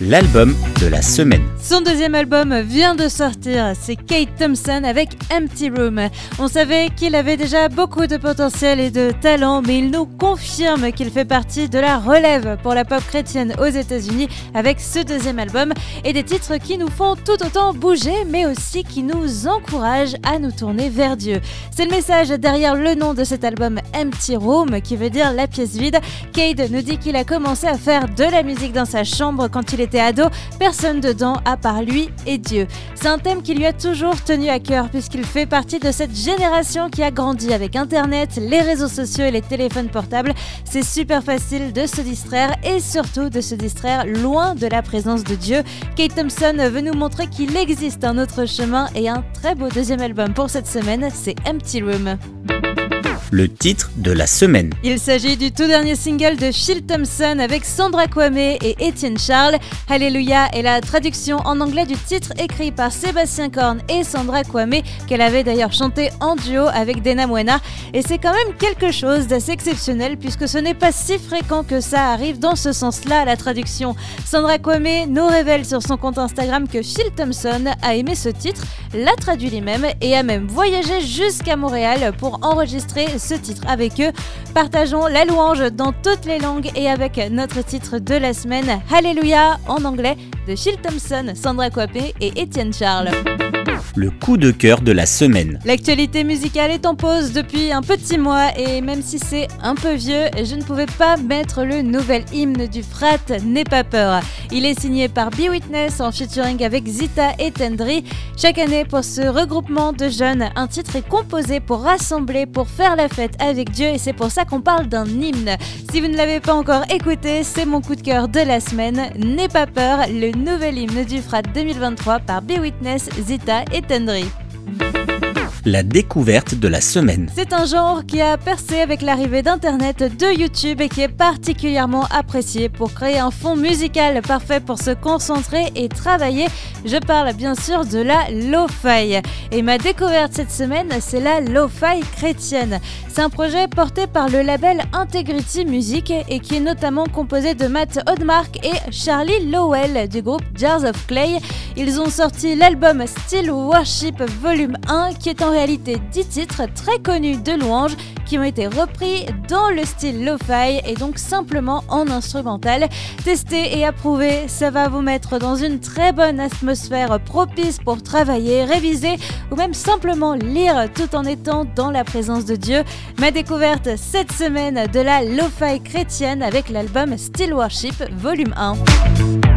l'album de la semaine. Son deuxième album vient de sortir, c'est Kate Thompson avec Empty Room. On savait qu'il avait déjà beaucoup de potentiel et de talent, mais il nous confirme qu'il fait partie de la relève pour la pop chrétienne aux États-Unis avec ce deuxième album et des titres qui nous font tout autant bouger, mais aussi qui nous encouragent à nous tourner vers Dieu. C'est le message derrière le nom de cet album Empty Room, qui veut dire la pièce vide. Kate nous dit qu'il a commencé à faire de la musique dans sa chambre quand il était ado, personne dedans à part lui et Dieu. C'est un thème qui lui a toujours tenu à cœur puisqu'il fait partie de cette génération qui a grandi avec Internet, les réseaux sociaux et les téléphones portables. C'est super facile de se distraire et surtout de se distraire loin de la présence de Dieu. Kate Thompson veut nous montrer qu'il existe un autre chemin et un très beau deuxième album pour cette semaine, c'est Empty Room le titre de la semaine. Il s'agit du tout dernier single de Phil Thompson avec Sandra Kwame et Étienne Charles. Alléluia est la traduction en anglais du titre écrit par Sébastien Korn et Sandra Kwame, qu'elle avait d'ailleurs chanté en duo avec Dena Moena. Et c'est quand même quelque chose d'assez exceptionnel puisque ce n'est pas si fréquent que ça arrive dans ce sens-là la traduction. Sandra Kwame nous révèle sur son compte Instagram que Phil Thompson a aimé ce titre, l'a traduit lui-même et a même voyagé jusqu'à Montréal pour enregistrer ce titre avec eux. Partageons la louange dans toutes les langues et avec notre titre de la semaine, Alléluia en anglais de Phil Thompson, Sandra Coipé et Étienne Charles le coup de cœur de la semaine. L'actualité musicale est en pause depuis un petit mois et même si c'est un peu vieux, je ne pouvais pas mettre le nouvel hymne du frat N'aie pas peur. Il est signé par Be Witness en featuring avec Zita et Tendry. Chaque année, pour ce regroupement de jeunes, un titre est composé pour rassembler, pour faire la fête avec Dieu et c'est pour ça qu'on parle d'un hymne. Si vous ne l'avez pas encore écouté, c'est mon coup de cœur de la semaine. N'aie pas peur, le nouvel hymne du frat 2023 par Be Witness, Zita et Tendry la découverte de la semaine. C'est un genre qui a percé avec l'arrivée d'Internet, de YouTube et qui est particulièrement apprécié pour créer un fond musical parfait pour se concentrer et travailler. Je parle bien sûr de la lo-fi. Et ma découverte cette semaine, c'est la lo-fi chrétienne. C'est un projet porté par le label Integrity Music et qui est notamment composé de Matt Odmark et Charlie Lowell du groupe Jars of Clay. Ils ont sorti l'album Still Worship Volume 1 qui est en réalité 10 titres très connus de louanges qui ont été repris dans le style lo-fi et donc simplement en instrumental. Tester et approuver, ça va vous mettre dans une très bonne atmosphère propice pour travailler, réviser ou même simplement lire tout en étant dans la présence de Dieu. Ma découverte cette semaine de la lo-fi chrétienne avec l'album Still Worship Volume 1.